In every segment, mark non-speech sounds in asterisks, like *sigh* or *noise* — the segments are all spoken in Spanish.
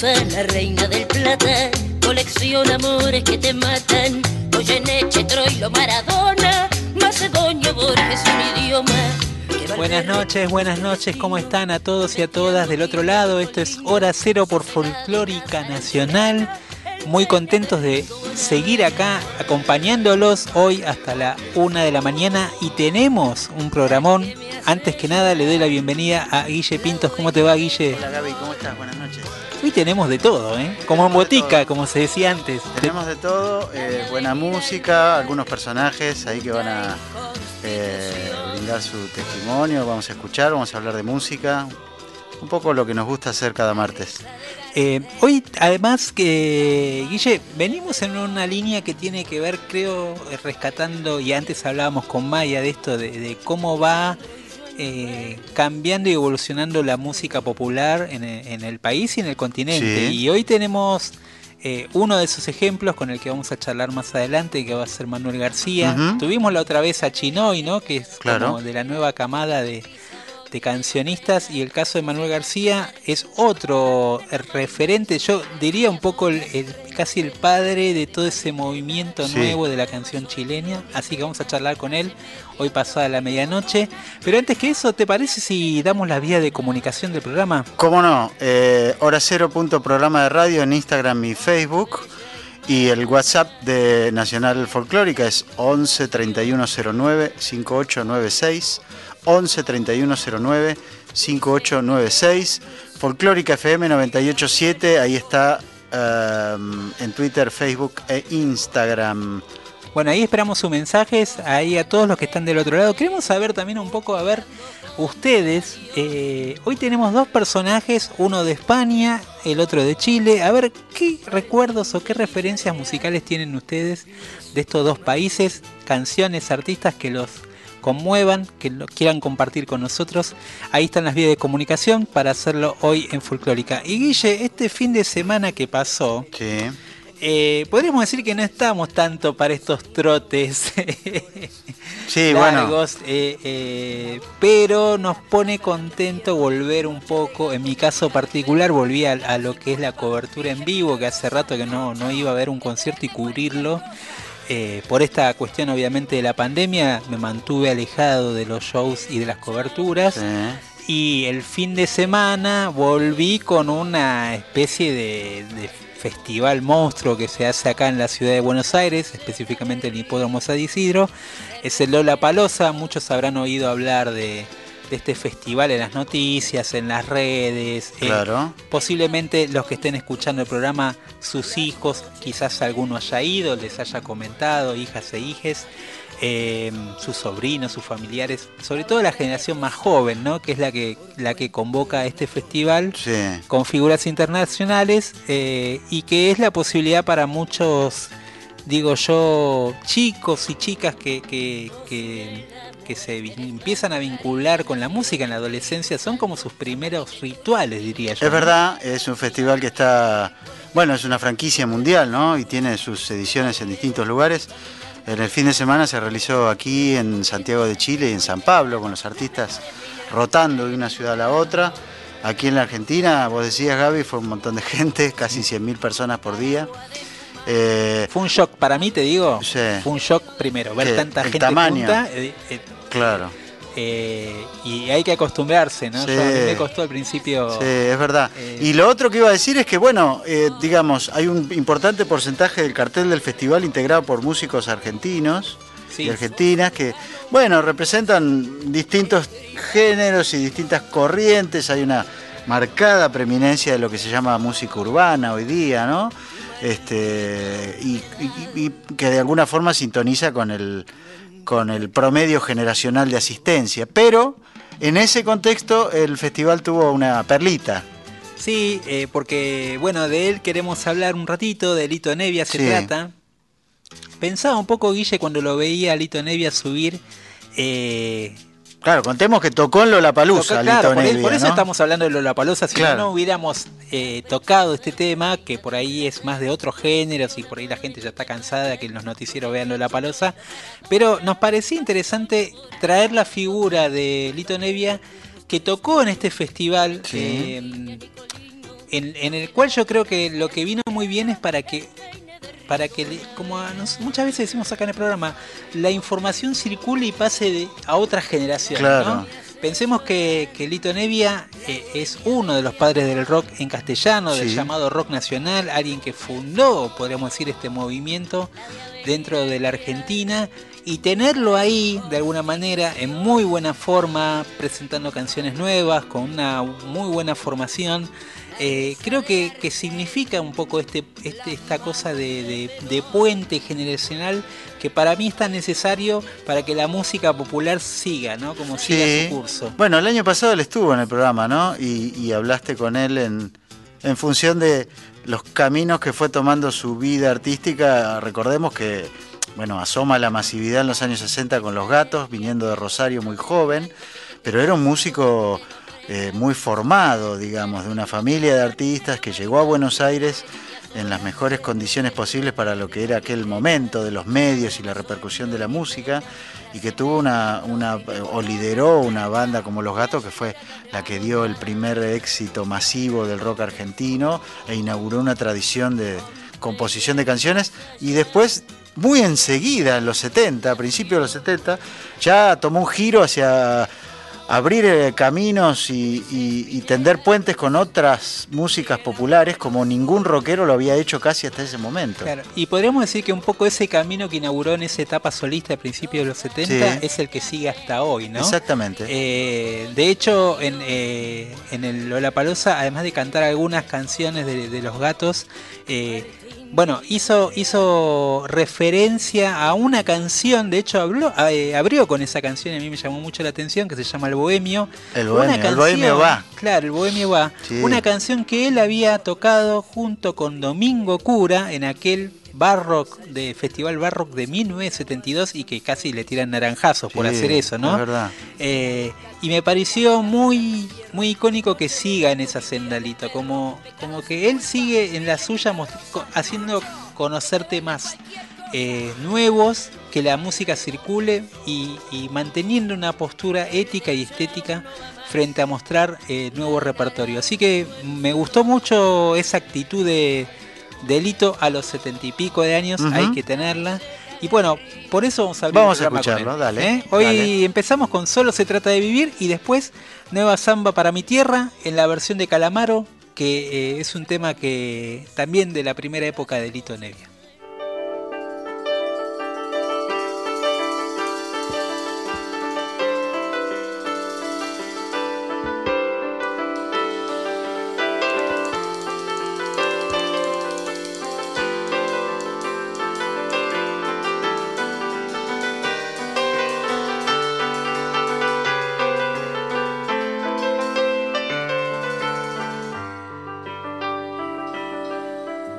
Reina del plata colección amores que te matan. Goyeneche, Troilo, Maradona, Macedonio, Borges, un idioma. Buenas noches, buenas noches, ¿cómo están a todos y a todas del otro lado? Esto es Hora Cero por Folclórica Nacional. Muy contentos de seguir acá acompañándolos hoy hasta la una de la mañana y tenemos un programón. Antes que nada le doy la bienvenida a Guille Pintos. ¿Cómo te va Guille? Hola Gaby, ¿cómo estás? Buenas noches. Hoy tenemos de todo, ¿eh? Como en botica, como se decía antes. Tenemos de todo, eh, buena música, algunos personajes ahí que van a eh, brindar su testimonio, vamos a escuchar, vamos a hablar de música, un poco lo que nos gusta hacer cada martes. Eh, hoy, además, que Guille, venimos en una línea que tiene que ver, creo, rescatando, y antes hablábamos con Maya de esto, de cómo va eh, cambiando y evolucionando la música popular en, el país y en el continente. Y hoy tenemos eh, uno de esos ejemplos con el que vamos a charlar más adelante, que va a ser Manuel García. Tuvimos la otra vez a Chinoy, ¿no? que es como de la nueva camada de, de cancionistas y el caso de Manuel García es otro referente, yo diría un poco el, casi el padre de todo ese movimiento nuevo de la canción chilena, así que vamos a charlar con él hoy pasada la medianoche. Pero antes que eso, ¿te parece si damos la vía de comunicación del programa? ¿Cómo no? Eh, hora cero punto programa de radio en Instagram y Facebook. Y el WhatsApp de Nacional Folclórica es 11 3109 5896. 11 3109 5896. Folclórica FM 987, ahí está em, en Twitter, Facebook e Instagram. Bueno, ahí esperamos sus mensajes, ahí a todos los que están del otro lado. Queremos saber también un poco, a ver, ustedes, eh, hoy tenemos dos personajes, uno de España, el otro de Chile. A ver, ¿qué recuerdos o qué referencias musicales tienen ustedes de estos dos países? Canciones, artistas que los conmuevan, que lo quieran compartir con nosotros. Ahí están las vías de comunicación para hacerlo hoy en Folclórica. Y Guille, este fin de semana que pasó, eh, podríamos decir que no estamos tanto para estos trotes *laughs* sí, largos, eh, eh, pero nos pone contento volver un poco, en mi caso particular, volví a, a, lo que es la cobertura en vivo, que hace rato que no, no iba a ver un concierto y cubrirlo. Eh, por esta cuestión obviamente de la pandemia me mantuve alejado de los shows y de las coberturas. Y el fin de semana volví con una especie de, festival monstruo que se hace acá en la ciudad de Buenos Aires, específicamente en el Hipódromo San Isidro. Es el Lola Palosa, muchos habrán oído hablar de, de este festival en las noticias, en las redes. Eh, claro. posiblemente los que estén escuchando el programa, sus hijos, quizás alguno haya ido, les haya comentado, hijas e hijes. Em, sus sobrinos, sus familiares, sobre todo la generación más joven, ¿no? que es la que, la que convoca este festival con figuras internacionales eh, y que es la posibilidad para muchos, digo yo, chicos y chicas que, que, que que se empiezan a vincular con la música en la adolescencia son como sus primeros rituales, diría yo. Es verdad, es un festival que está, bueno, es una franquicia mundial, ¿no? Y tiene sus ediciones en distintos lugares. En el fin de semana se realizó aquí en Santiago de Chile y en San Pablo, con los artistas rotando de una ciudad a la otra. Aquí en la Argentina, vos decías Gaby, fue un montón de *laughs* gente, casi 100.000 personas por día. Eh, fue un shock para mí, te digo. Fue un shock primero, ver tanta gente tamaño. Eh, eh, claro. y hay que acostumbrarse, ¿no? a mí me costó al principio. Sí, es verdad. y lo otro que iba a decir es que, bueno, digamos, hay un importante porcentaje del cartel del festival integrado por músicos argentinos y argentinas que, bueno, representan distintos géneros y distintas corrientes. Hay una marcada preeminencia de lo que se llama música urbana hoy día, ¿no? Este, y, que de alguna forma sintoniza con el, con el promedio generacional de asistencia. Pero en ese contexto el festival tuvo una perlita. Sí, eh, porque bueno, de él queremos hablar un ratito, de Lito Nevia se trata. Pensaba un poco, Guille, cuando lo veía a Lito Nevia subir. Eh, Claro, contemos que tocó en Lollapalooza. claro, por, por, eso estamos hablando de Lollapalooza. Si no, hubiéramos eh, tocado este tema, que por ahí es más de otros géneros y por ahí la gente ya está cansada de que en los noticieros vean Lollapalooza. Pero nos parecía interesante traer la figura de Lito Nevia que tocó en este festival. Eh, en el cual yo creo que lo que vino muy bien es para que para que, como muchas veces decimos acá en el programa, la información circule y pase a otra generación. Pensemos que, Lito Nevia eh, es uno de los padres del rock en castellano, del llamado rock nacional, alguien que fundó, podríamos decir, este movimiento dentro de la Argentina y tenerlo ahí de alguna manera en muy buena forma, presentando canciones nuevas, con una muy buena formación. Eh, creo que, significa un poco este, este esta cosa de, puente generacional que para mí es tan necesario para que la música popular siga, ¿no? Como siga su curso. Bueno, el año pasado él estuvo en el programa, ¿no? Y, hablaste con él en, en función de los caminos que fue tomando su vida artística. Recordemos que, bueno, asoma la masividad en los años 60 con los gatos, viniendo de Rosario muy joven, pero era un músico eh, muy formado, digamos, de una familia de artistas que llegó a Buenos Aires en las mejores condiciones posibles para lo que era aquel momento de los medios y la repercusión de la música y que tuvo una, una o lideró una banda como Los Gatos que fue la que dio el primer éxito masivo del rock argentino e inauguró una tradición de composición de canciones y después muy enseguida en los 70, a principios de los 70, ya tomó un giro hacia abrir eh, caminos y, tender puentes con otras músicas populares como ningún rockero lo había hecho casi hasta ese momento. Y podríamos decir que un poco ese camino que inauguró en esa etapa solista a principios de los 70 es el que sigue hasta hoy, ¿no? Exactamente. Eh, de hecho, en, eh, en el Lollapalooza, además de cantar algunas canciones de, de Los Gatos, eh, bueno, hizo, hizo referencia a una canción, de hecho habló, eh, abrió con esa canción y a mí me llamó mucho la atención, que se llama El Bohemio. El Bohemio, va. Claro, El Bohemio va. Una canción que él había tocado junto con Domingo Cura en aquel Barrock de Festival Barrock de 1972 y que casi le tiran naranjazos por hacer eso, ¿no? Es verdad. Eh, y me pareció muy muy icónico que siga en esa sendalita, como como que él sigue en la suya haciendo conocer temas eh, nuevos, que la música circule y, manteniendo una postura ética y estética frente a mostrar eh, nuevo repertorio. Así que me gustó mucho esa actitud de delito a los setenta y pico de años, hay que tenerla. Y bueno, por eso vamos a hablar Vamos a escucharlo, dale. ¿eh? Hoy empezamos con Solo se trata de vivir y después Nueva Samba para mi tierra en la versión de Calamaro, que eh, es un tema que también de la primera época de Lito Nevia.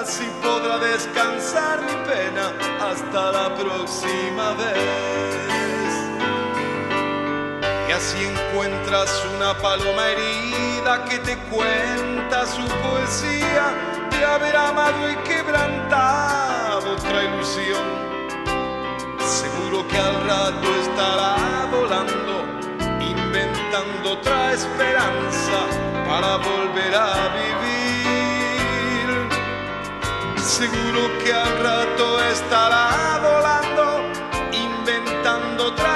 así podrá descansar mi pena hasta la próxima vez. Y así encuentras una paloma herida que te cuenta su poesía de haber amado y quebrantado otra ilusión. Seguro que al rato estará volando inventando otra esperanza para volver a vivir. Seguro que al rato estará volando, inventando otra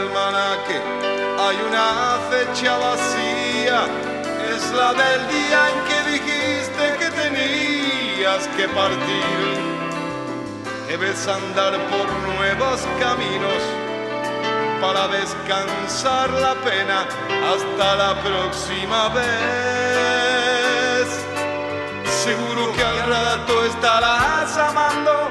almanaque hay una fecha vacía, es la del día en que dijiste que tenías que partir. Debes andar por nuevos caminos para descansar la pena hasta la próxima vez. Seguro que al rato estarás amando,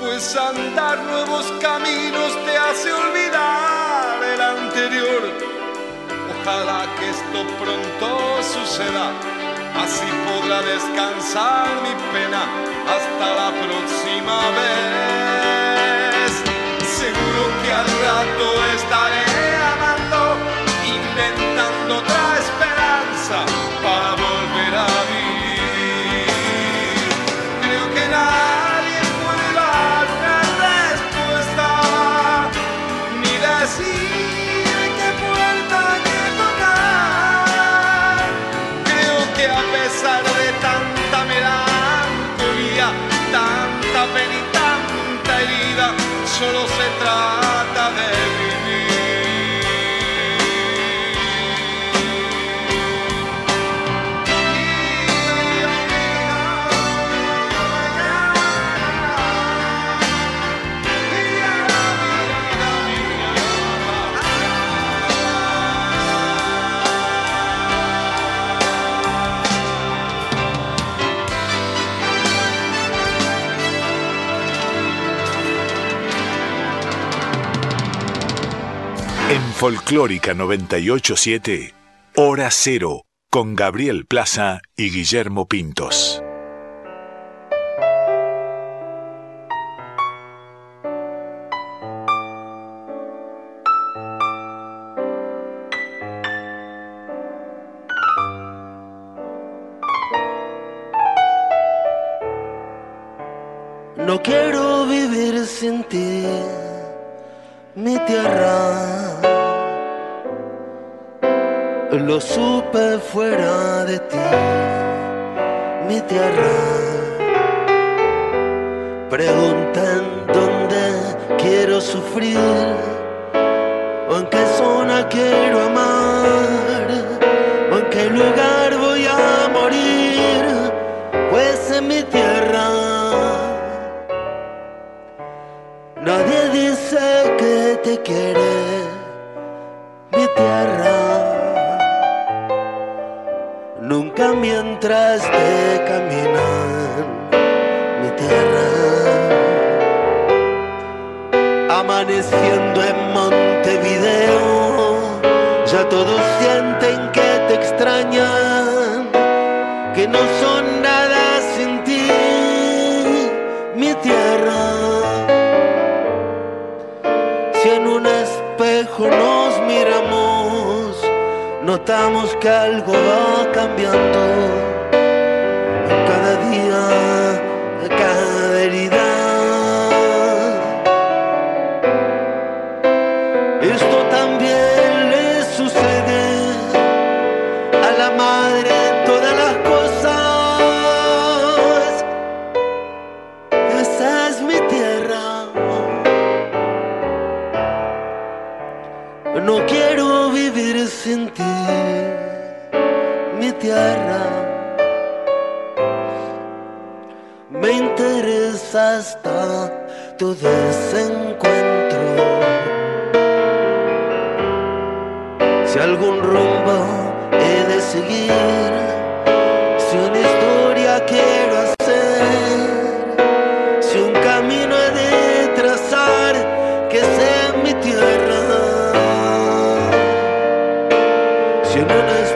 Pues andar nuevos caminos te hace olvidar el anterior. Ojalá que esto pronto suceda, así podrá descansar mi pena hasta la próxima vez. Seguro que al rato estaré amando, inventando otra esperanza Folclórica 987, Hora Cero, con Gabriel Plaza y Guillermo Pintos. Tierra. Preguntan dónde quiero sufrir, o en qué zona quiero amar, o en qué lugar voy a morir, pues en mi tierra. Nadie dice que te quiere, mi tierra. Mientras te caminan, mi tierra. Amaneciendo en notamos que algo va cambiando. Cada día, cada herida. Esto también le sucede a la madre de todas las cosas. Esa es mi tierra. No quiero vivir sin ti, tierra. Me interesa hasta tu desencuentro. Si algún rumbo he de seguir, si una historia quiero hacer, si un camino he de trazar que sea mi tierra, si en una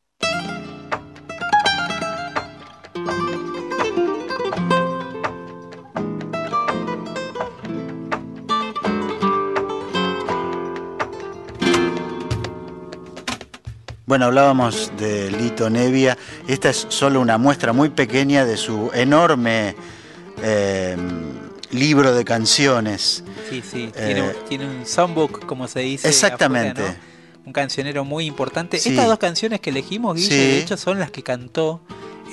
Bueno, hablábamos de Lito Nevia. Esta es solo una muestra muy pequeña de su enorme eh, libro de canciones. Sí, sí, Eh, tiene, un songbook, como se dice. Exactamente. afuera, ¿no? Un cancionero muy importante. Sí. Estas dos canciones que elegimos, Guille, Sí. de hecho, son las que cantó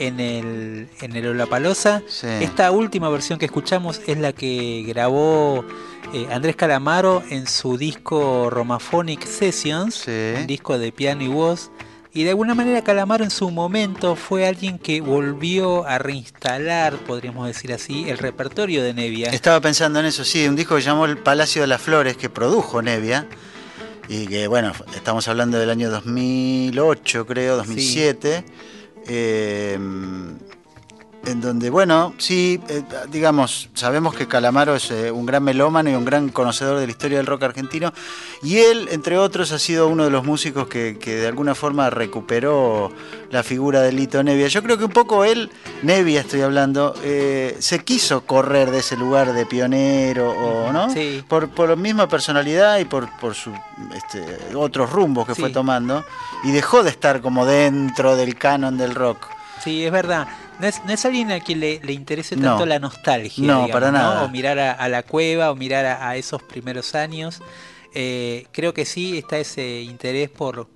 en el, en el Olapaloza. Sí. Esta última versión que escuchamos es la que grabó eh, Andrés Calamaro en su disco Romaphonic Sessions, Sí. un disco de piano y voz. Y de alguna manera Calamaro en su momento fue alguien que volvió a reinstalar, podríamos decir así, el repertorio de Nevia. Estaba pensando en eso, sí, un disco que llamó El Palacio de las Flores, que produjo Nevia, y que, bueno, estamos hablando del año 2008, creo, 2007, eh, en donde, bueno, sí, eh, digamos, sabemos que Calamaro es eh, un gran melómano y un gran conocedor de la historia del rock argentino, y él, entre otros, ha sido uno de los músicos que, que de alguna forma recuperó la figura de Lito Nevia. Yo creo que un poco él, Nevia estoy hablando, eh, se quiso correr de ese lugar de pionero, o, ¿no? Sí. Por, por la misma personalidad y por, por sus este, otros rumbos que Sí. fue tomando, y dejó de estar como dentro del canon del rock. Sí, es verdad. No es, no es alguien a quien le, le interese No. tanto la nostalgia. No, digamos, para nada. O mirar a, a la cueva, o mirar a, a esos primeros años. Eh, creo que sí está ese interés por,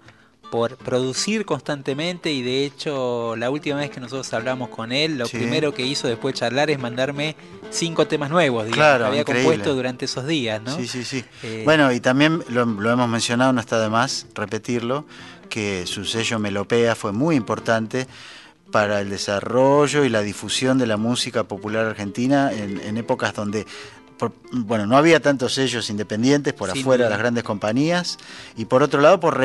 por producir constantemente y de hecho la última vez que nosotros hablamos con él, lo Sí. primero que hizo después de charlar es mandarme cinco temas nuevos, digamos, Claro, que había increíble. compuesto durante esos días, ¿no? Sí, sí, sí. Eh, Bueno, y también lo, lo hemos mencionado, no está de más repetirlo, que su sello Melopea fue muy importante para el desarrollo y la difusión de la música popular argentina en, en épocas donde por- bueno, no había tantos sellos independientes por Sin afuera de las grandes compañías y por otro lado por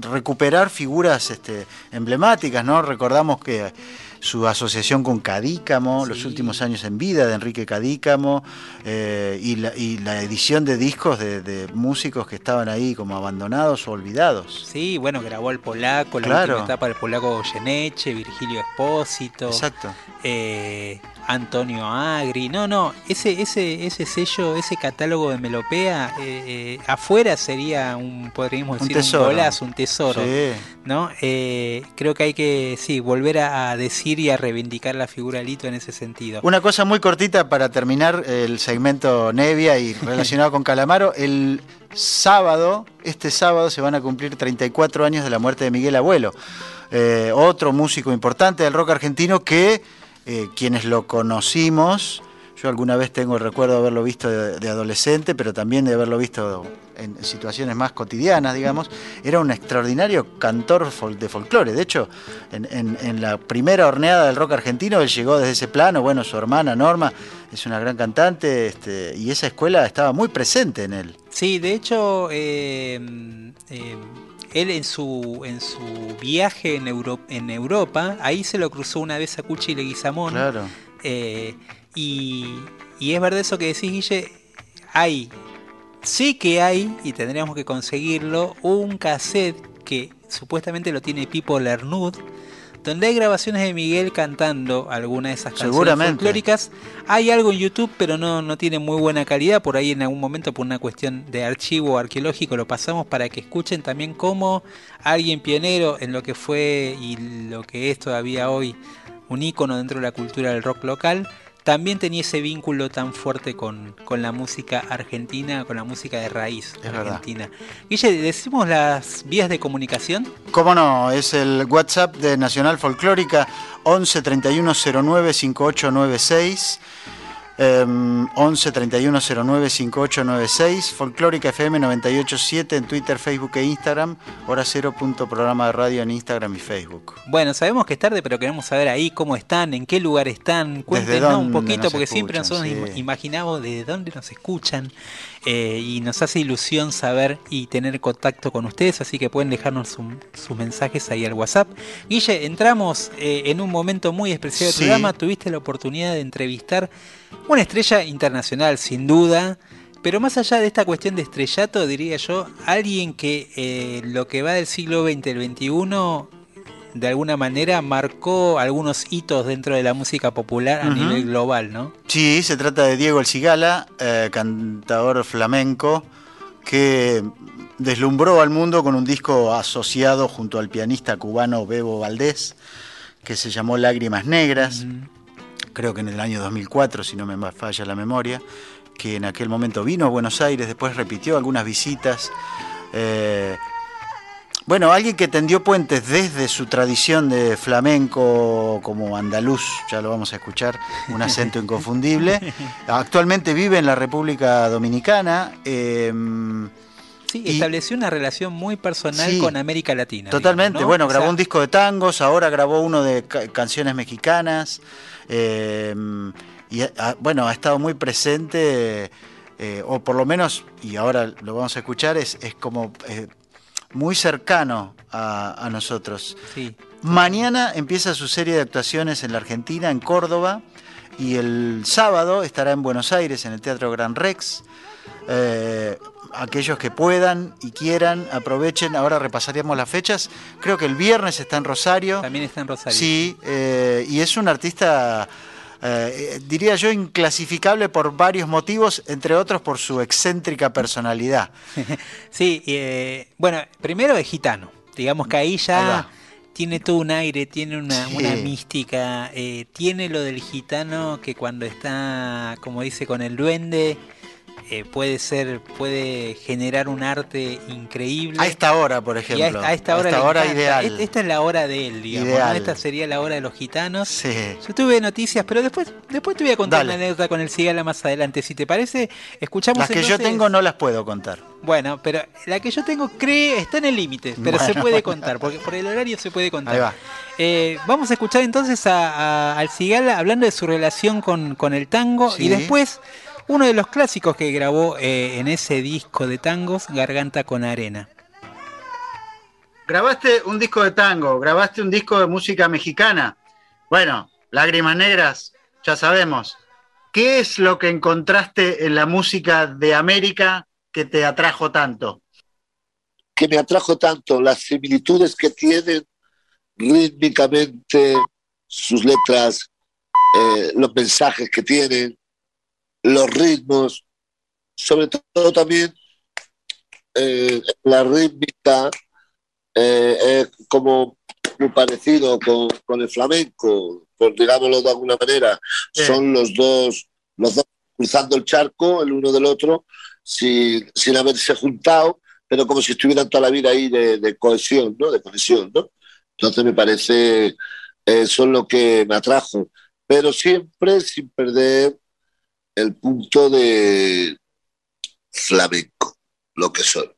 recuperar figuras este, emblemáticas, ¿no? Recordamos que su asociación con Cadícamo, los últimos años en vida de Enrique Cadícamo, eh, y, la, y la edición de discos de, de músicos que estaban ahí como abandonados o olvidados. Sí, bueno, grabó el polaco, la Claro. última etapa del polaco Goyeneche, Virgilio Espósito. Exacto. eh, Antonio Agri. No, no, ese, ese, ese sello, ese catálogo de Melopea, eh, eh, afuera sería un, podríamos Un decir, un, tesoro. golazo, un tesoro. Sí. ¿no? Eh, creo que hay que, sí, volver a, a decir y a reivindicar la figura Lito en ese sentido. Una cosa muy cortita para terminar el segmento Nevia y *laughs* relacionado con Calamaro. El sábado, este sábado, se van a cumplir 34 años de la muerte de Miguel Abuelo. Otro músico importante del rock argentino que eh, quienes lo conocimos Yo alguna vez tengo el recuerdo de haberlo visto de, adolescente, pero también de haberlo visto en situaciones más cotidianas, digamos. Era un extraordinario cantor de folclore. De hecho, en, la primera horneada del rock argentino, él llegó desde ese plano. Bueno, su hermana Norma es una gran cantante este, y esa escuela estaba muy presente en él. Sí, de hecho, eh, eh, él en su, en su viaje en, en Europa, ahí se lo cruzó una vez a Cuchi Leguizamón. Claro. Eh, y, es verdad eso que decís, Guille, hay, sí que hay, y tendríamos que conseguirlo, un cassette que supuestamente lo tiene Pipo Lernud, donde hay grabaciones de Miguel cantando alguna de esas canciones folclóricas. Hay algo en YouTube, pero no, no tiene muy buena calidad. Por ahí en algún momento, por una cuestión de archivo arqueológico, lo pasamos para que escuchen también cómo alguien pionero en lo que fue y lo que es todavía hoy un ícono dentro de la cultura del rock local, también tenía ese vínculo tan fuerte con, la música argentina, con la música de raíz argentina. Guille, ¿decimos las vías de comunicación? Cómo no, es el WhatsApp de Nacional Folclórica 11 31 09 5896. 11 31 09 5896, Folclórica FM 987 en Twitter, Facebook e Instagram, hora cero punto programa de radio en Instagram y Facebook. Bueno, sabemos que es tarde, pero queremos saber ahí cómo están, en qué lugar están, cuéntenos un poquito, porque siempre nosotros imaginamos de dónde nos escuchan eh, y nos hace ilusión saber y tener contacto con ustedes, así que pueden dejarnos sus mensajes ahí al WhatsApp. Guille, entramos eh, en un momento muy especial del programa, tuviste la oportunidad de entrevistar una estrella internacional, sin duda. Pero más allá de esta cuestión de estrellato, diría yo, alguien que eh, lo que va del siglo XX al XXI, de alguna manera marcó algunos hitos dentro de la música popular a nivel global, ¿no? Sí, se trata de Diego El Cigala, eh, cantador flamenco, que deslumbró al mundo con un disco asociado junto al pianista cubano Bebo Valdés, que se llamó Lágrimas Negras creo que en el año 2004, si no me falla la memoria, que en aquel momento vino a Buenos Aires, después repitió algunas visitas. Eh, bueno, alguien que tendió puentes desde su tradición de flamenco como andaluz, ya lo vamos a escuchar, un acento inconfundible. *laughs* Actualmente vive en la República Dominicana. Em, sí, estableció una relación muy personal con América Latina. Totalmente, bueno, grabó un disco de tangos, ahora grabó uno de canciones mexicanas. Em, y bueno, ha estado muy presente, eh, o por lo menos, y ahora lo vamos a escuchar, es, es como eh, muy cercano a, nosotros. Mañana empieza su serie de actuaciones en la Argentina, en Córdoba, y el sábado estará en Buenos Aires, en el Teatro Gran Rex. Eh, aquellos que puedan y quieran, aprovechen. Ahora repasaríamos las fechas. Creo que el viernes está en Rosario. También está en Rosario. Sí, eh, y es un artista, eh, diría yo, inclasificable por varios motivos, entre otros por su excéntrica personalidad. *laughs* sí, bueno, primero es gitano. Digamos que ahí ya tiene todo un aire, tiene una, mística, tiene lo del gitano que cuando está, como dice, con el duende eh, puede ser, puede generar un arte increíble. A esta hora, por ejemplo. A, esta hora, ideal. Esta es la hora de él, digamos. Esta sería la hora de los gitanos. Sí. Yo tuve noticias, pero después, después te voy a contar una anécdota con el Cigala más adelante. Si te parece, escuchamos. Las que yo tengo no las puedo contar. Bueno, pero la que yo tengo cree está en el límite, pero se puede contar, porque por el horario se puede contar. Ahí va. Eh, vamos a escuchar entonces al Cigala hablando de su relación con, con el tango y después uno de los clásicos que grabó eh, en ese disco de tangos, Garganta con Arena. Grabaste un disco de tango, grabaste un disco de música mexicana. Bueno, Lágrimas Negras, ya sabemos. ¿Qué es lo que encontraste en la música de América que te atrajo tanto? Que me atrajo tanto las similitudes que tienen rítmicamente sus letras, eh, los mensajes que tienen, los ritmos, sobre todo también eh, la rítmica eh, es como muy parecido con, el flamenco, por digámoslo de alguna manera, son los dos, los dos cruzando el charco el uno del otro sin, sin haberse juntado, pero como si estuvieran toda la vida ahí de, cohesión, ¿no? De cohesión, ¿no? Entonces me parece, eso es lo que me atrajo, pero siempre sin perder el punto de flamenco, lo que soy.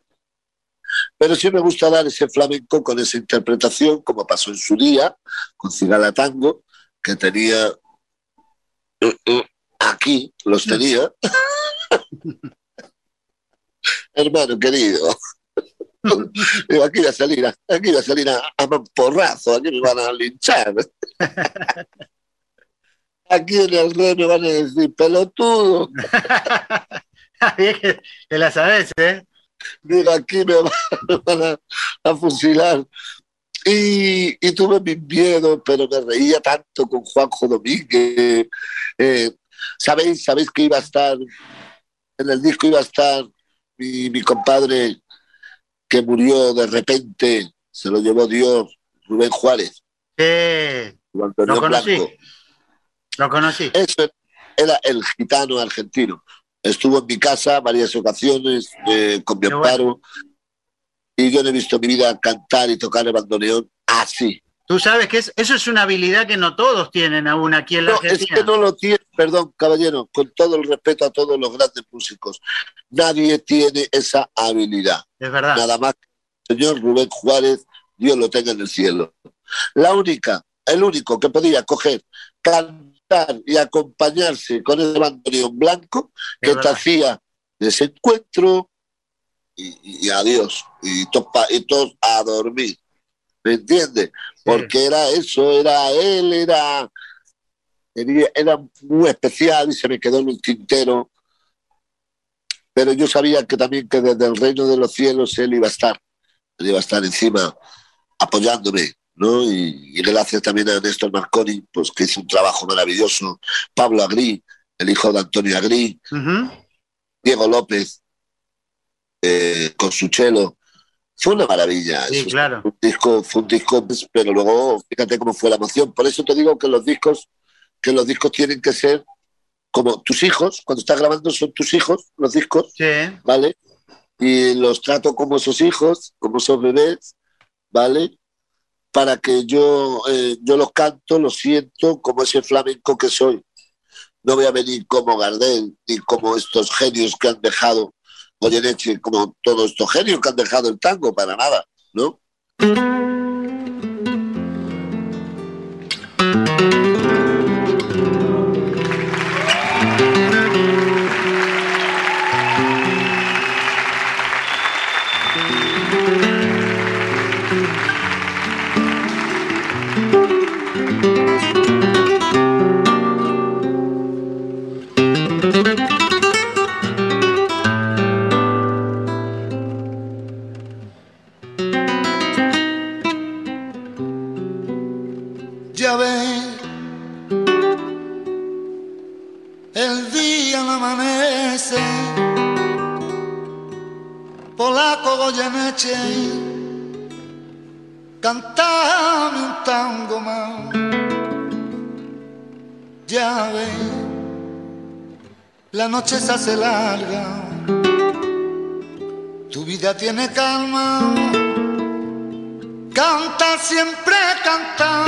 Pero sí me gusta dar ese flamenco con esa interpretación, como pasó en su día, con Cigala Tango, que tenía uh, uh, aquí, los tenía. *laughs* Hermano querido, *laughs* aquí va a salir, aquí va a salir a, a porrazo, aquí me van a linchar. *laughs* Aquí en el rey me van a decir pelotudo. *laughs* que, que la sabes, ¿eh? Digo, aquí me van, a, *laughs* fusilar. Y, tuve mi miedo, pero me reía tanto con Juanjo Domínguez. Eh, ¿Sabéis? ¿Sabéis que iba a estar, en el disco iba a estar mi, mi compadre que murió de repente, se lo llevó Dios, Rubén Juárez. Sí, lo conocí. Lo conocí. Eso era el gitano argentino. Estuvo en mi casa varias ocasiones eh, con mi amparo y yo no he visto en mi vida cantar y tocar el bandoneón así. Tú sabes que eso es una habilidad que no todos tienen aún aquí en la no, Es que no lo tiene, perdón, caballero, con todo el respeto a todos los grandes músicos. Nadie tiene esa habilidad. Es verdad. Nada más que el señor Rubén Juárez, Dios lo tenga en el cielo. La única, el único que podía coger, cantar y acompañarse con el bandoneón blanco que te hacía ese encuentro y, adiós. Y y todos a dormir. ¿Me entiendes? Porque era eso, era él, era, era muy especial y se me quedó en el tintero. Pero yo sabía que también que desde el reino de los cielos él iba a estar, él iba a estar encima apoyándome, ¿no? Y, gracias también a Néstor Marconi, pues que hizo un trabajo maravilloso, Pablo Agri, el hijo de Antonio Agri, Diego López, eh, con su chelo, fue una maravilla. Sí, claro. Fue un disco, fue un disco, pero luego fíjate cómo fue la emoción. Por eso te digo que los discos, que los discos tienen que ser como tus hijos, cuando estás grabando son tus hijos, los discos, sí. ¿vale? Y los trato como esos hijos, como esos bebés, ¿vale? Para que yo, eh, yo los canto, los siento como ese flamenco que soy. No voy a venir como Gardel, ni como estos genios que han dejado Goyeneche, como todos estos genios que han dejado el tango, para nada, ¿no? La noche se hace larga, tu vida tiene calma, canta siempre canta.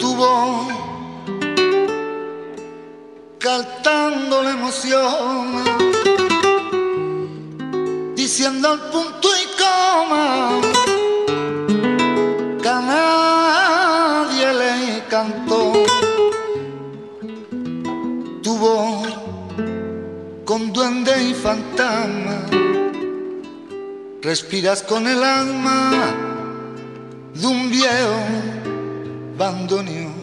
Tu voz cantando la emoción respiras con el alma de un viejo bandoneón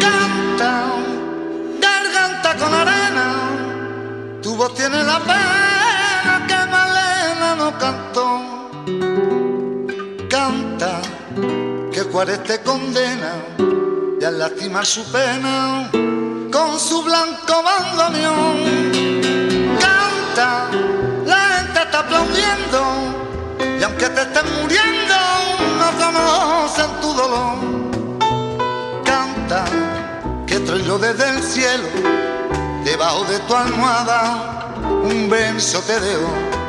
canta garganta con arena tu voz tiene la pena que Malena no cantó. Canta que Juárez te condena y al lastimar su pena con su blanco bandoneón. Canta, debajo de tu almohada un beso te dejo.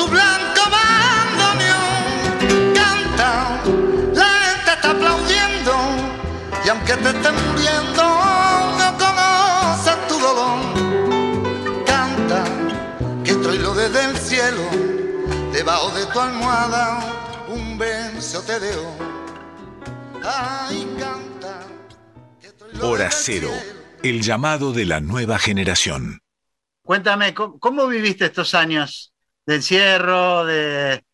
Su blanco bandoneón. Canta, la gente está aplaudiendo y aunque te estén muriendo, no conocen tu dolor desde el cielo, debajo de tu almohada, un beso te dejo. Ay, canta. Hora cero, el llamado de la nueva generación. Cuéntame, ¿cómo, viviste estos años de encierro, de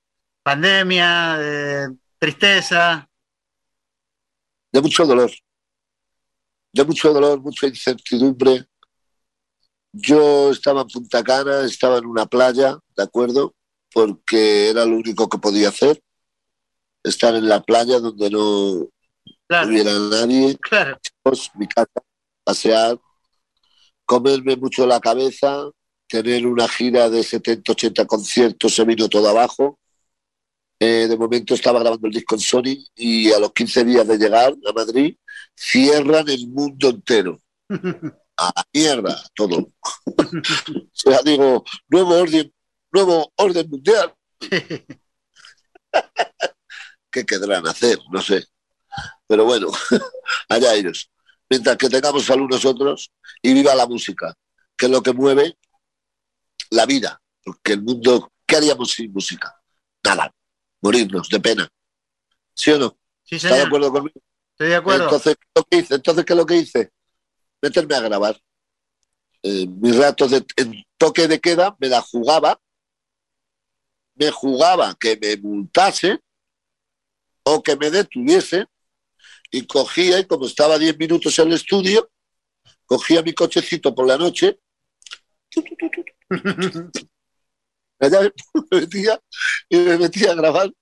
pandemia, de tristeza? De mucho dolor, de mucho dolor, mucha incertidumbre, yo estaba en Punta Cana, estaba en una playa, ¿de acuerdo? Porque era lo único que podía hacer. Estar en la playa donde no hubiera nadie. Claro. Mi casa, pasear, comerme mucho la cabeza, tener una gira de 70, 80 conciertos, se vino todo abajo. Eh, de momento estaba grabando el disco en Sony y a los 15 días de llegar a Madrid cierran el mundo entero. *laughs* a la mierda todo. o sea, digo, nuevo orden, nuevo orden mundial. *laughs* ¿Qué querrán hacer? No sé. Pero bueno, *laughs* allá ellos. Mientras que tengamos salud nosotros y viva la música, que es lo que mueve la vida. Porque el mundo, ¿qué haríamos sin música? Nada. Morirnos de pena. ¿Sí o no? Sí, ¿Está de acuerdo conmigo? Estoy de acuerdo. Entonces, ¿qué hice? Entonces, ¿qué es lo que hice? meterme a grabar. Eh, mis ratos de en toque de queda me la jugaba, me jugaba que me multase o que me detuviese y cogía, y como estaba 10 minutos en el estudio, cogía mi cochecito por la noche, me metía y me metía a grabar.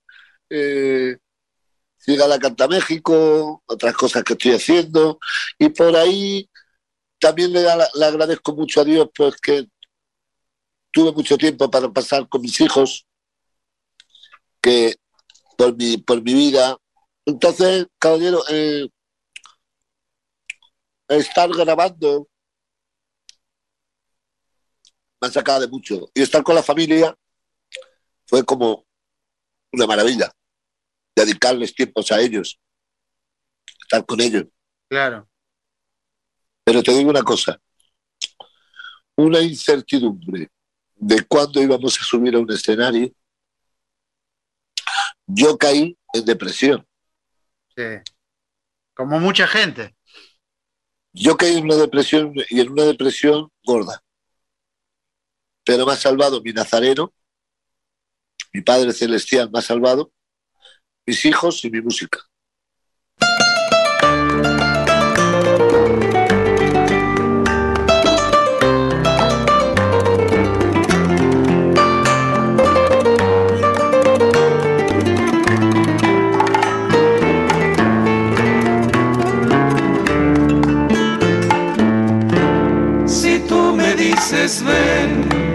Eh, Llega la Canta México, otras cosas que estoy haciendo, y por ahí también le, agradezco mucho a Dios pues que tuve mucho tiempo para pasar con mis hijos, que por mi, por mi vida. Entonces, caballero, eh, estar grabando me ha sacado de mucho. Y estar con la familia fue como una maravilla. Dedicarles tiempos a ellos, estar con ellos. Claro. Pero te digo una cosa, una incertidumbre de cuándo íbamos a subir a un escenario, yo caí en depresión. Sí. Como mucha gente. Yo caí en una depresión y en una depresión gorda. Pero me ha salvado mi nazareno, mi Padre Celestial me ha salvado, mis hijos y mi música. ven,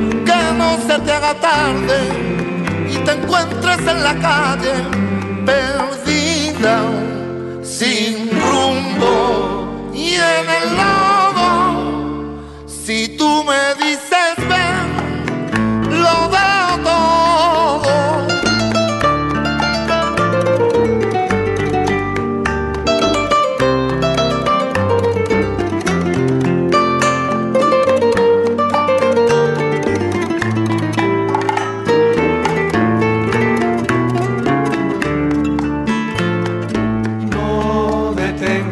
no se te haga tarde y te encuentres en la calle perdida, sin rumbo y en el lodo. Si tú me dices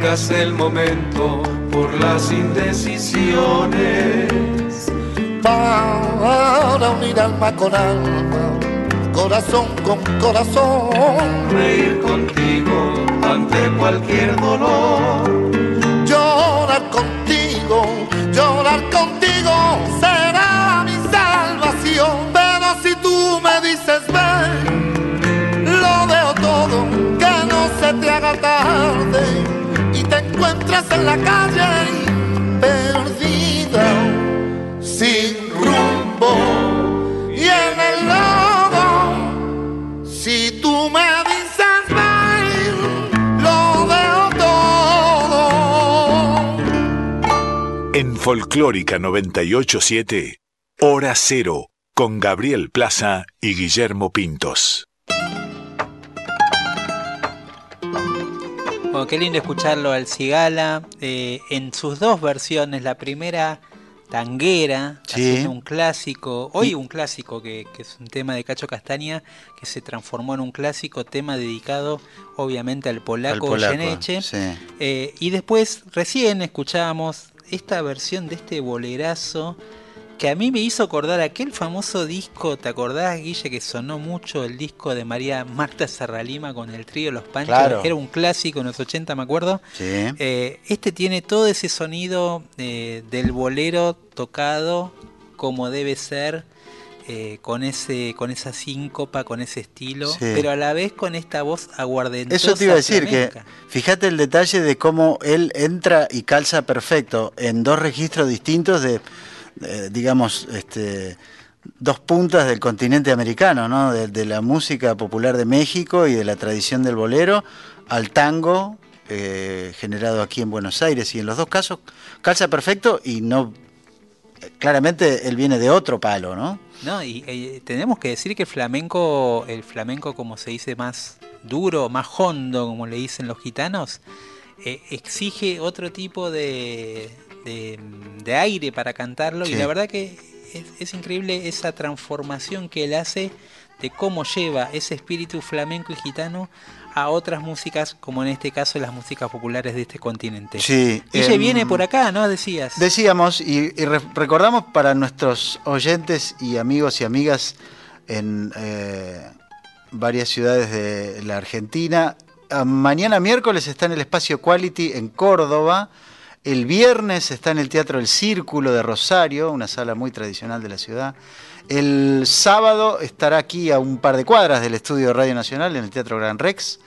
el momento por las indecisiones. Para unir alma con alma, corazón con corazón, Reír contigo ante cualquier dolor. llorar contigo, llorar contigo será mi salvación. Pero si tú me dices ven, lo veo todo, que no se te haga tarde encuentras en la calle perdida, sin rumbo y en el lodo. Si tú me dices ven, lo veo todo. En Folclórica 987, Hora Cero, con Gabriel Plaza y Guillermo Pintos. Bueno, qué lindo escucharlo al Cigala eh, en sus dos versiones. La primera, tanguera, Sí. haciendo un clásico. Hoy un clásico que, que es un tema de Cacho Castaña que se transformó en un clásico, tema dedicado obviamente al polaco, Al polaco, sí. Eh, y después, recién escuchábamos esta versión de este bolerazo que a mí me hizo acordar aquel famoso disco, ¿te acordás, Guille, que sonó mucho el disco de María Marta Serralima con el trío Los Panchos? Claro. Era un clásico en los 80, me acuerdo. Sí. Eh, este tiene todo ese sonido eh, del bolero tocado como debe ser, eh, con ese con esa síncopa, con ese estilo, Sí. pero a la vez con esta voz aguardentosa. Eso te iba a decir, que flamenca. fíjate el detalle de cómo él entra y calza perfecto en dos registros distintos de, eh, digamos, este, dos puntas del continente americano, ¿no? De, la música popular de México y de la tradición del bolero al tango eh, generado aquí en Buenos Aires. Y en los dos casos calza perfecto y no... Claramente él viene de otro palo, ¿no? No, y eh, tenemos que decir que el flamenco, el flamenco como se dice más duro, más hondo, como le dicen los gitanos, exige otro tipo de, de, de aire para cantarlo y la verdad que es, es increíble esa transformación que él hace de cómo lleva ese espíritu flamenco y gitano a otras músicas, como en este caso las músicas populares de este continente. Sí, Ella em, viene por acá, ¿no? Decías. Decíamos y, y re- recordamos para nuestros oyentes y amigos y amigas en eh, varias ciudades de la Argentina. ah, Mañana miércoles está en el espacio Quality en Córdoba. El viernes está en el Teatro El Círculo de Rosario, una sala muy tradicional de la ciudad. El sábado estará aquí a un par de cuadras del estudio de Radio Nacional, en el Teatro Gran Rex.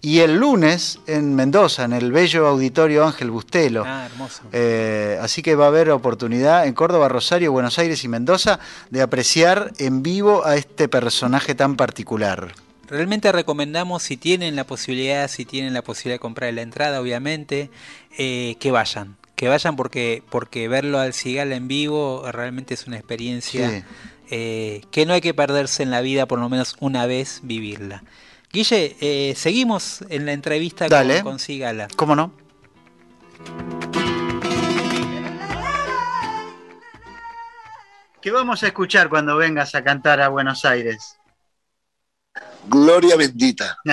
Y el lunes en Mendoza, en el bello auditorio Ángel Bustelo. Ah, hermoso. Eh, así que va a haber oportunidad en Córdoba, Rosario, Buenos Aires y Mendoza de apreciar en vivo a este personaje tan particular. Realmente recomendamos, si tienen la posibilidad, si tienen la posibilidad de comprar la entrada, obviamente, eh, que vayan. Que vayan porque, porque verlo al Cigala en vivo realmente es una experiencia Sí. eh, que no hay que perderse en la vida, por lo menos una vez vivirla. Guille, eh, seguimos en la entrevista Dale. con, con Cigala. ¿Cómo no? ¿Qué vamos a escuchar cuando vengas a cantar a Buenos Aires? Gloria bendita. *laughs*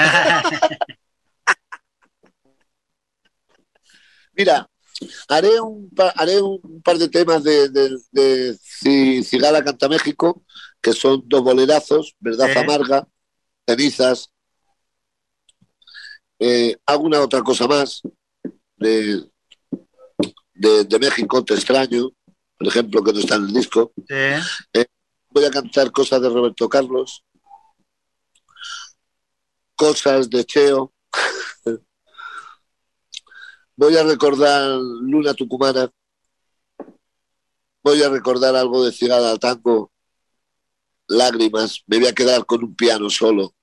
Mira, haré un, pa- haré un par de temas de, de, de Si Cigala Canta México, que son dos bolerazos, Verdad Sí. Amarga, Cenizas. Eh, hago una otra cosa más de, de, de México, Te extraño. por ejemplo, que no está en el disco. Eh, voy a cantar cosas de Roberto Carlos, cosas de Cheo. voy a recordar Luna Tucumana. Voy a recordar algo de Cigada Tango, Lágrimas. Me voy a quedar con un piano solo.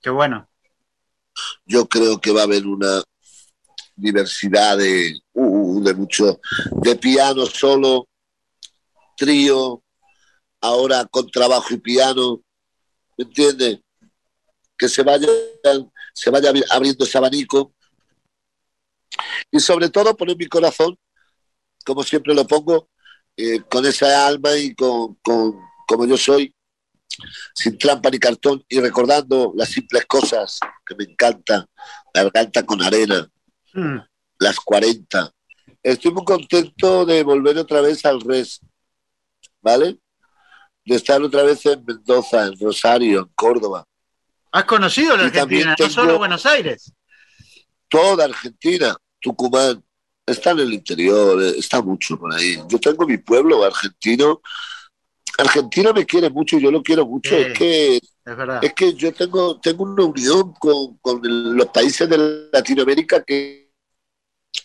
Qué bueno. Yo creo que va a haber una diversidad de, uh, de mucho, de piano solo, trío, ahora con trabajo y piano, ¿me entiendes? Que se vaya, se vaya abriendo ese abanico. Y sobre todo poner mi corazón, como siempre lo pongo, eh, con esa alma y con, con, como yo soy, sin trampa ni cartón y recordando las simples cosas que me encantan, la garganta con arena, hmm. las 40. Estoy muy contento de volver otra vez al res, ¿vale? De estar otra vez en Mendoza, en Rosario, en Córdoba. ¿Has conocido la Argentina, no solo Buenos Aires? Toda Argentina, Tucumán, está en el interior, eh, está mucho por ahí. Yo tengo mi pueblo argentino. Argentina me quiere mucho y yo lo quiero mucho. es que es, que yo tengo, tengo una unión con, con los países de Latinoamérica que,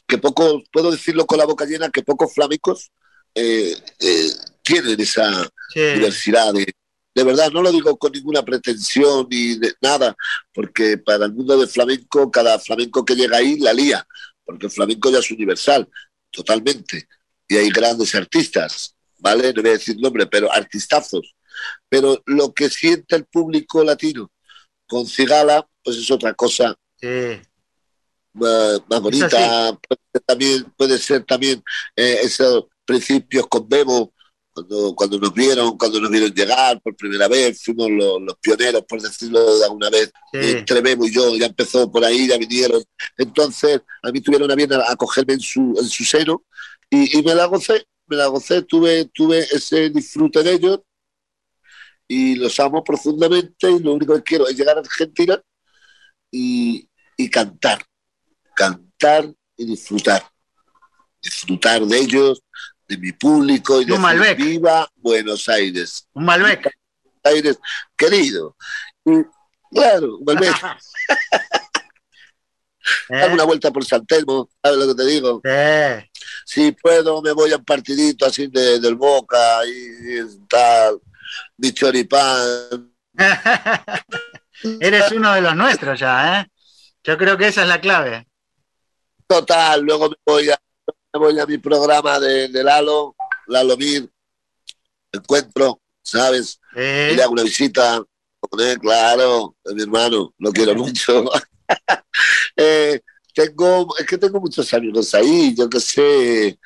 que poco, puedo decirlo con la boca llena, que pocos flamencos eh, eh, tienen esa diversidad de, de verdad, no lo digo con ninguna pretensión ni de nada, porque para el mundo del flamenco, cada flamenco que llega ahí la lía, porque el flamenco ya es universal, totalmente. Y hay grandes artistas, ¿vale? No voy a decir nombre, pero artistazos. Pero lo que siente el público latino con Cigala, pues es otra cosa. Más, bonita, puede ser también, puede ser también eh, esos principios con Bebo, cuando, cuando nos vieron, cuando nos vieron llegar por primera vez, fuimos los, pioneros, por decirlo de alguna vez, entre Bebo y yo, ya empezó por ahí, ya vinieron. Entonces, a mí tuvieron a bien acogerme en su, en su seno y, y, me la gocé, me la gocé, tuve, tuve ese disfrute de ellos y los amo profundamente y lo único que quiero es llegar a Argentina y, y cantar, cantar y disfrutar. Disfrutar de ellos, de mi público y de viva Buenos Aires. Un Malbec. Aires, querido. claro, un Malbec. *laughs* *laughs* ¿Eh? una vuelta por San Telmo, ¿sabes lo que te digo? Si puedo, me voy a un partidito así de, del Boca y, tal, mi choripán. *laughs* Eres uno de los nuestros ya, ¿eh? Yo creo que esa es la clave. Total, luego me voy a voy a mi programa de, Lalo, Lalo Mir, encuentro, ¿sabes? Y le hago una visita, claro, mi hermano, lo quiero mucho. *laughs* Eh, tengo, es que tengo muchos amigos ahí, yo que sé,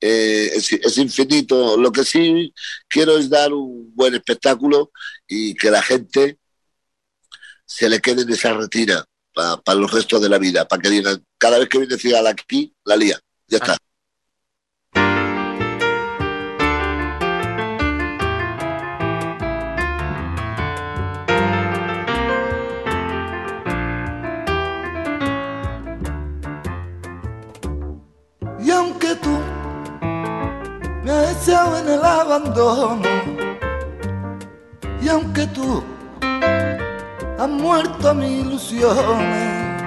eh, es, infinito. Lo que sí quiero es dar un buen espectáculo y que la gente se le quede en esa retina para los restos de la vida, para que digan, cada vez que viene Ciudad aquí, la lía, ya está. En el abandono. Y aunque tú has muerto mi ilusiones,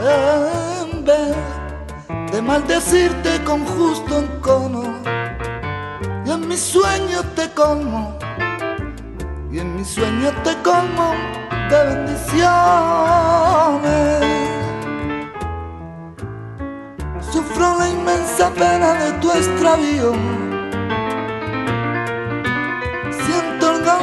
en vez de maldecirte con justo encono, y en mis sueños te como, y en mis sueños te como de bendiciones. Sufro la inmensa pena de tu extravío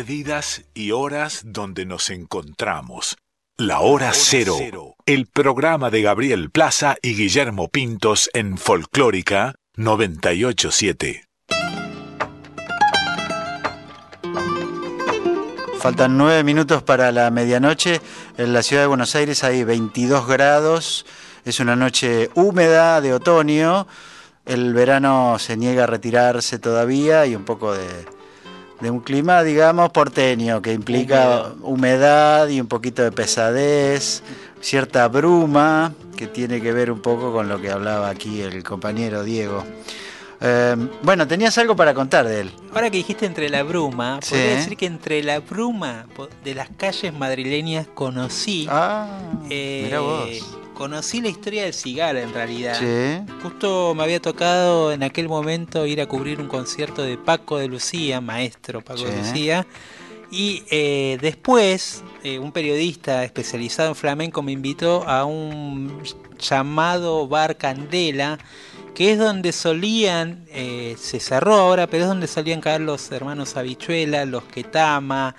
Perdidas y horas donde nos encontramos. La Hora Cero, el programa de Gabriel Plaza y Guillermo Pintos en Folclórica 987. Faltan nueve minutos para la medianoche. En la ciudad de Buenos Aires hay 22 grados. Es una noche húmeda de otoño. El verano se niega a retirarse todavía y un poco de, de un clima, digamos, porteño, que implica humedad y un poquito de pesadez, cierta bruma, que tiene que ver un poco con lo que hablaba aquí el compañero Diego. Eh, bueno, tenías algo para contar de él. Ahora que dijiste entre la bruma, podría decir que entre la bruma de las calles madrileñas conocí. Ah, mira vos eh, conocí la historia del Cigala en realidad. Justo me había tocado en aquel momento ir a cubrir un concierto de Paco de Lucía, maestro Paco de Lucía. Y eh, después, eh, un periodista especializado en flamenco me invitó a un llamado Bar Candela, que es donde solían, eh, se cerró ahora, pero es donde solían caer los hermanos Habichuela, los Ketama,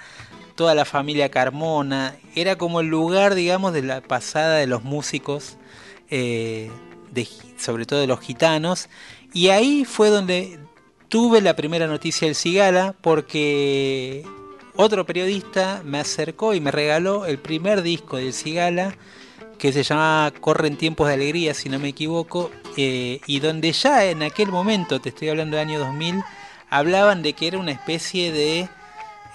toda la familia Carmona. Era como el lugar, digamos, de la pasada de los músicos, eh, sobre todo de los gitanos. Y ahí fue donde tuve la primera noticia del Cigala, porque otro periodista me acercó y me regaló el primer disco del Cigala, que se llamaba Corren tiempos de alegría, si no me equivoco, eh, y donde ya en aquel momento, te estoy hablando del año 2000, hablaban de que era una especie de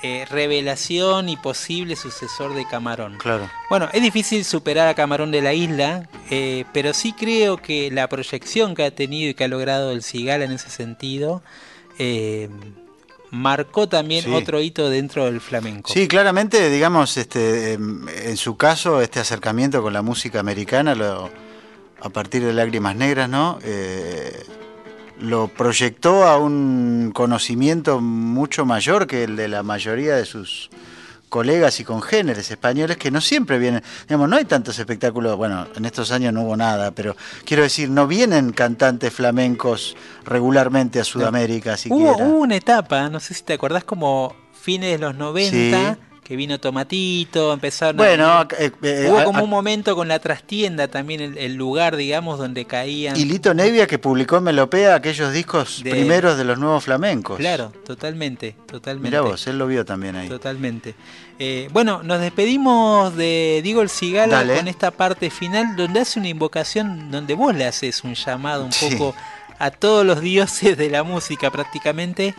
eh, revelación y posible sucesor de Camarón. Claro. Bueno, es difícil superar a Camarón de la isla, eh, pero sí creo que la proyección que ha tenido y que ha logrado el Cigala en ese sentido eh, marcó también otro hito dentro del flamenco. Sí, claramente, digamos, este, em, en su caso, este acercamiento con la música americana, a partir de Lágrimas Negras, ¿no? Lo proyectó a un conocimiento mucho mayor que el de la mayoría de sus colegas y congéneres españoles que no siempre vienen, digamos, no hay tantos espectáculos, bueno, en estos años no hubo nada, pero quiero decir, no vienen cantantes flamencos regularmente a Sudamérica siquiera. Hubo, una etapa, no sé si te acordás, como fines de los 90, que vino Tomatito, empezaron bueno, eh, eh, hubo como un momento con la trastienda también, el, lugar, digamos, donde caían... Y Lito Nevia que publicó en Melopea aquellos discos primeros de los nuevos flamencos. Claro, totalmente, totalmente. Mirá vos, él lo vio también ahí. Totalmente. Eh, bueno, nos despedimos de Diego el Cigala con esta parte final donde hace una invocación, donde vos le haces un llamado un poco a todos los dioses de la música prácticamente.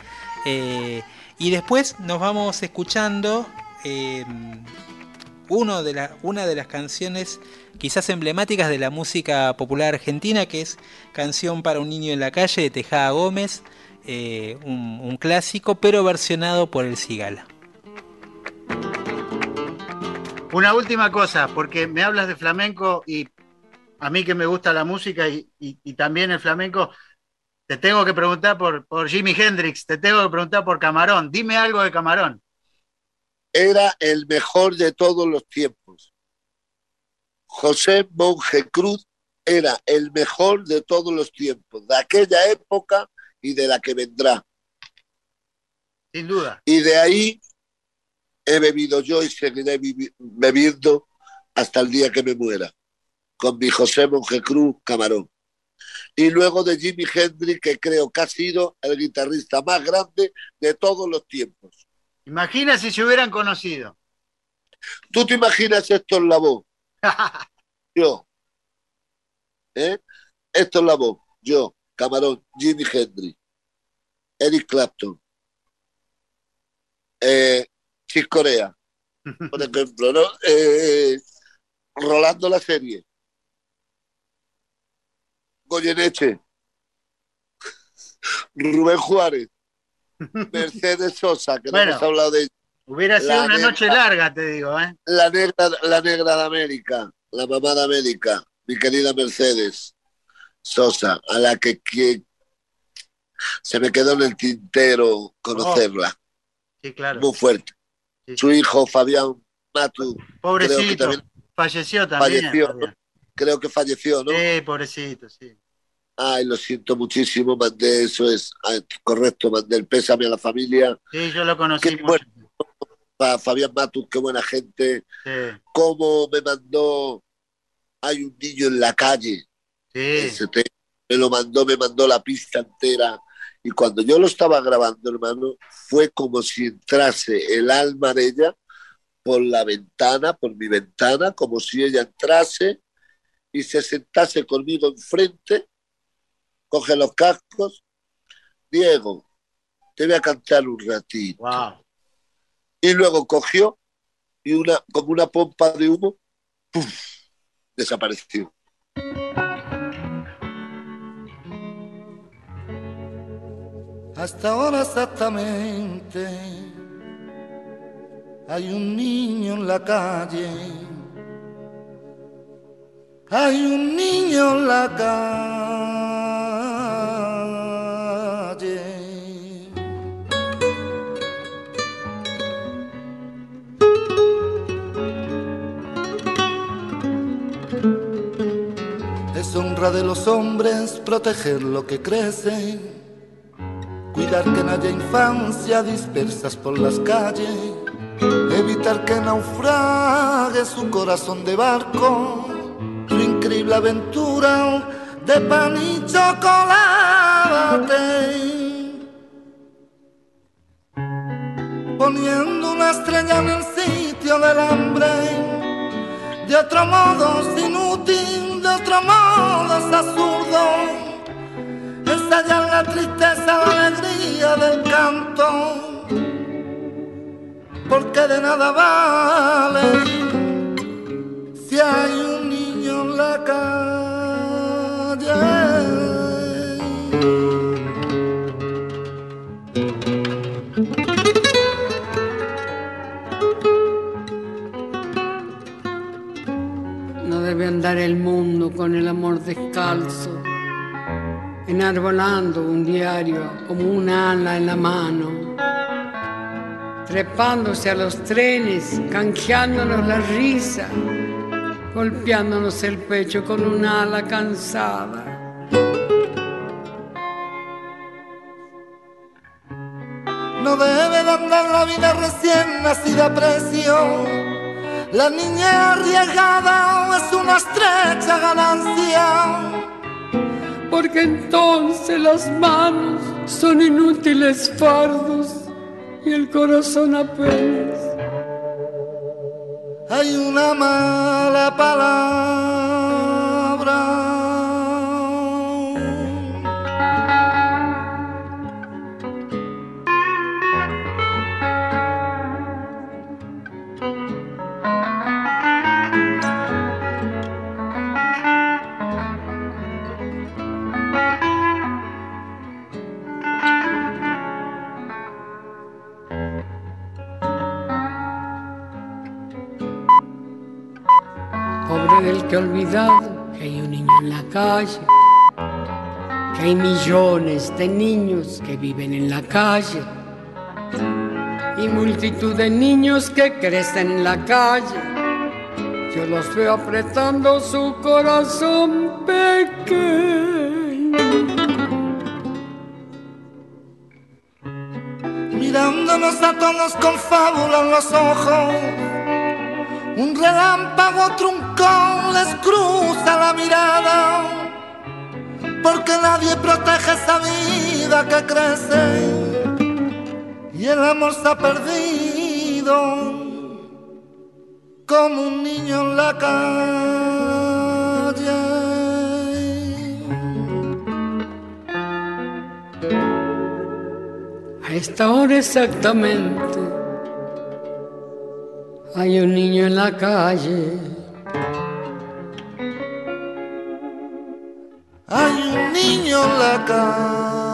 y después nos vamos escuchando Em, de una de las canciones quizás emblemáticas de la música popular argentina, que es Canción para un niño en la calle de Tejada Gómez, eh, un, clásico, pero versionado por el Cigala. Una última cosa, porque me hablas de flamenco y a mí que me gusta la música y, también el flamenco, te tengo que preguntar por, por Jimi Hendrix, te tengo que preguntar por Camarón. Dime algo de Camarón era el mejor de todos los tiempos. José Monje Cruz era el mejor de todos los tiempos, de aquella época y de la que vendrá. Sin duda. Y de ahí he bebido yo y seguiré bebiendo hasta el día que me muera, con mi José Monje Cruz Camarón. Y luego de Jimi Hendrix, que creo que ha sido el guitarrista más grande de todos los tiempos. Imagina si se hubieran conocido. *laughs* ¿Tú te imaginas esto en la voz? *laughs* yo. ¿Eh? Esto es la voz. Yo, Camarón, Jimmy Hendrix, Eric Clapton, eh, Chis Corea, por ejemplo, ¿no? *laughs* Eh, Rolando la serie. Goyeneche. Rubén Juárez. Mercedes Sosa, que no hemos hablado de Hubiera sido una noche larga, te digo, ¿eh? La negra, la negra de América, la mamá de América, mi querida Mercedes Sosa, a la que, se me quedó en el tintero conocerla. Oh. Sí, claro. Muy fuerte. Su hijo Fabián Matu. Pobrecito. falleció también. Falleció, creo que falleció, ¿no? Sí, pobrecito, sí. Ay, lo siento muchísimo, mandé, eso es correcto, mandé el pésame a la familia. Sí, yo lo conocí para Fabián Matus, qué buena gente. Cómo me mandó, hay un niño en la calle. Sí. me lo mandó, me mandó la pista entera. Y cuando yo lo estaba grabando, hermano, fue como si entrase el alma de ella por la ventana, por mi ventana, como si ella entrase y se sentase conmigo enfrente coge los cascos. Diego, te voy a cantar un ratito. Y luego cogió y una, como una pompa de humo, desapareció. Hasta ahora exactamente hay un niño en la calle. Hay un niño en la calle honra de los hombres proteger lo que crece, cuidar que no haya infancia dispersas por las calles, evitar que naufrague su corazón de barco, su increíble aventura de pan y chocolate. Poniendo una estrella en el sitio del hambre, de otro modo inútil de otro modo es absurdo ensayar la tristeza, la alegría del canto, porque de nada vale si hay un niño en la calle. Andar el mundo con el amor descalzo, enarbolando un diario como un ala en la mano, trepándose a los trenes, canjeándonos la risa, golpeándonos el pecho con un ala cansada. No debe de andar la vida recién nacida a precio la niña arriesgada es una estrecha ganancia. Porque entonces las manos son inútiles fardos y el corazón apenas. Hay una mala palabra que he olvidado que hay un niño en la calle, que hay millones de niños que viven en la calle y multitud de niños que crecen en la calle. Yo los veo apretando su corazón pequeño. Mirándonos a todos con fábula en los ojos un relámpago truncón les cruza la mirada, porque nadie protege esa vida que crece y el amor se ha perdido como un niño en la calle. A esta hora exactamente hay un niño en la calle. Niño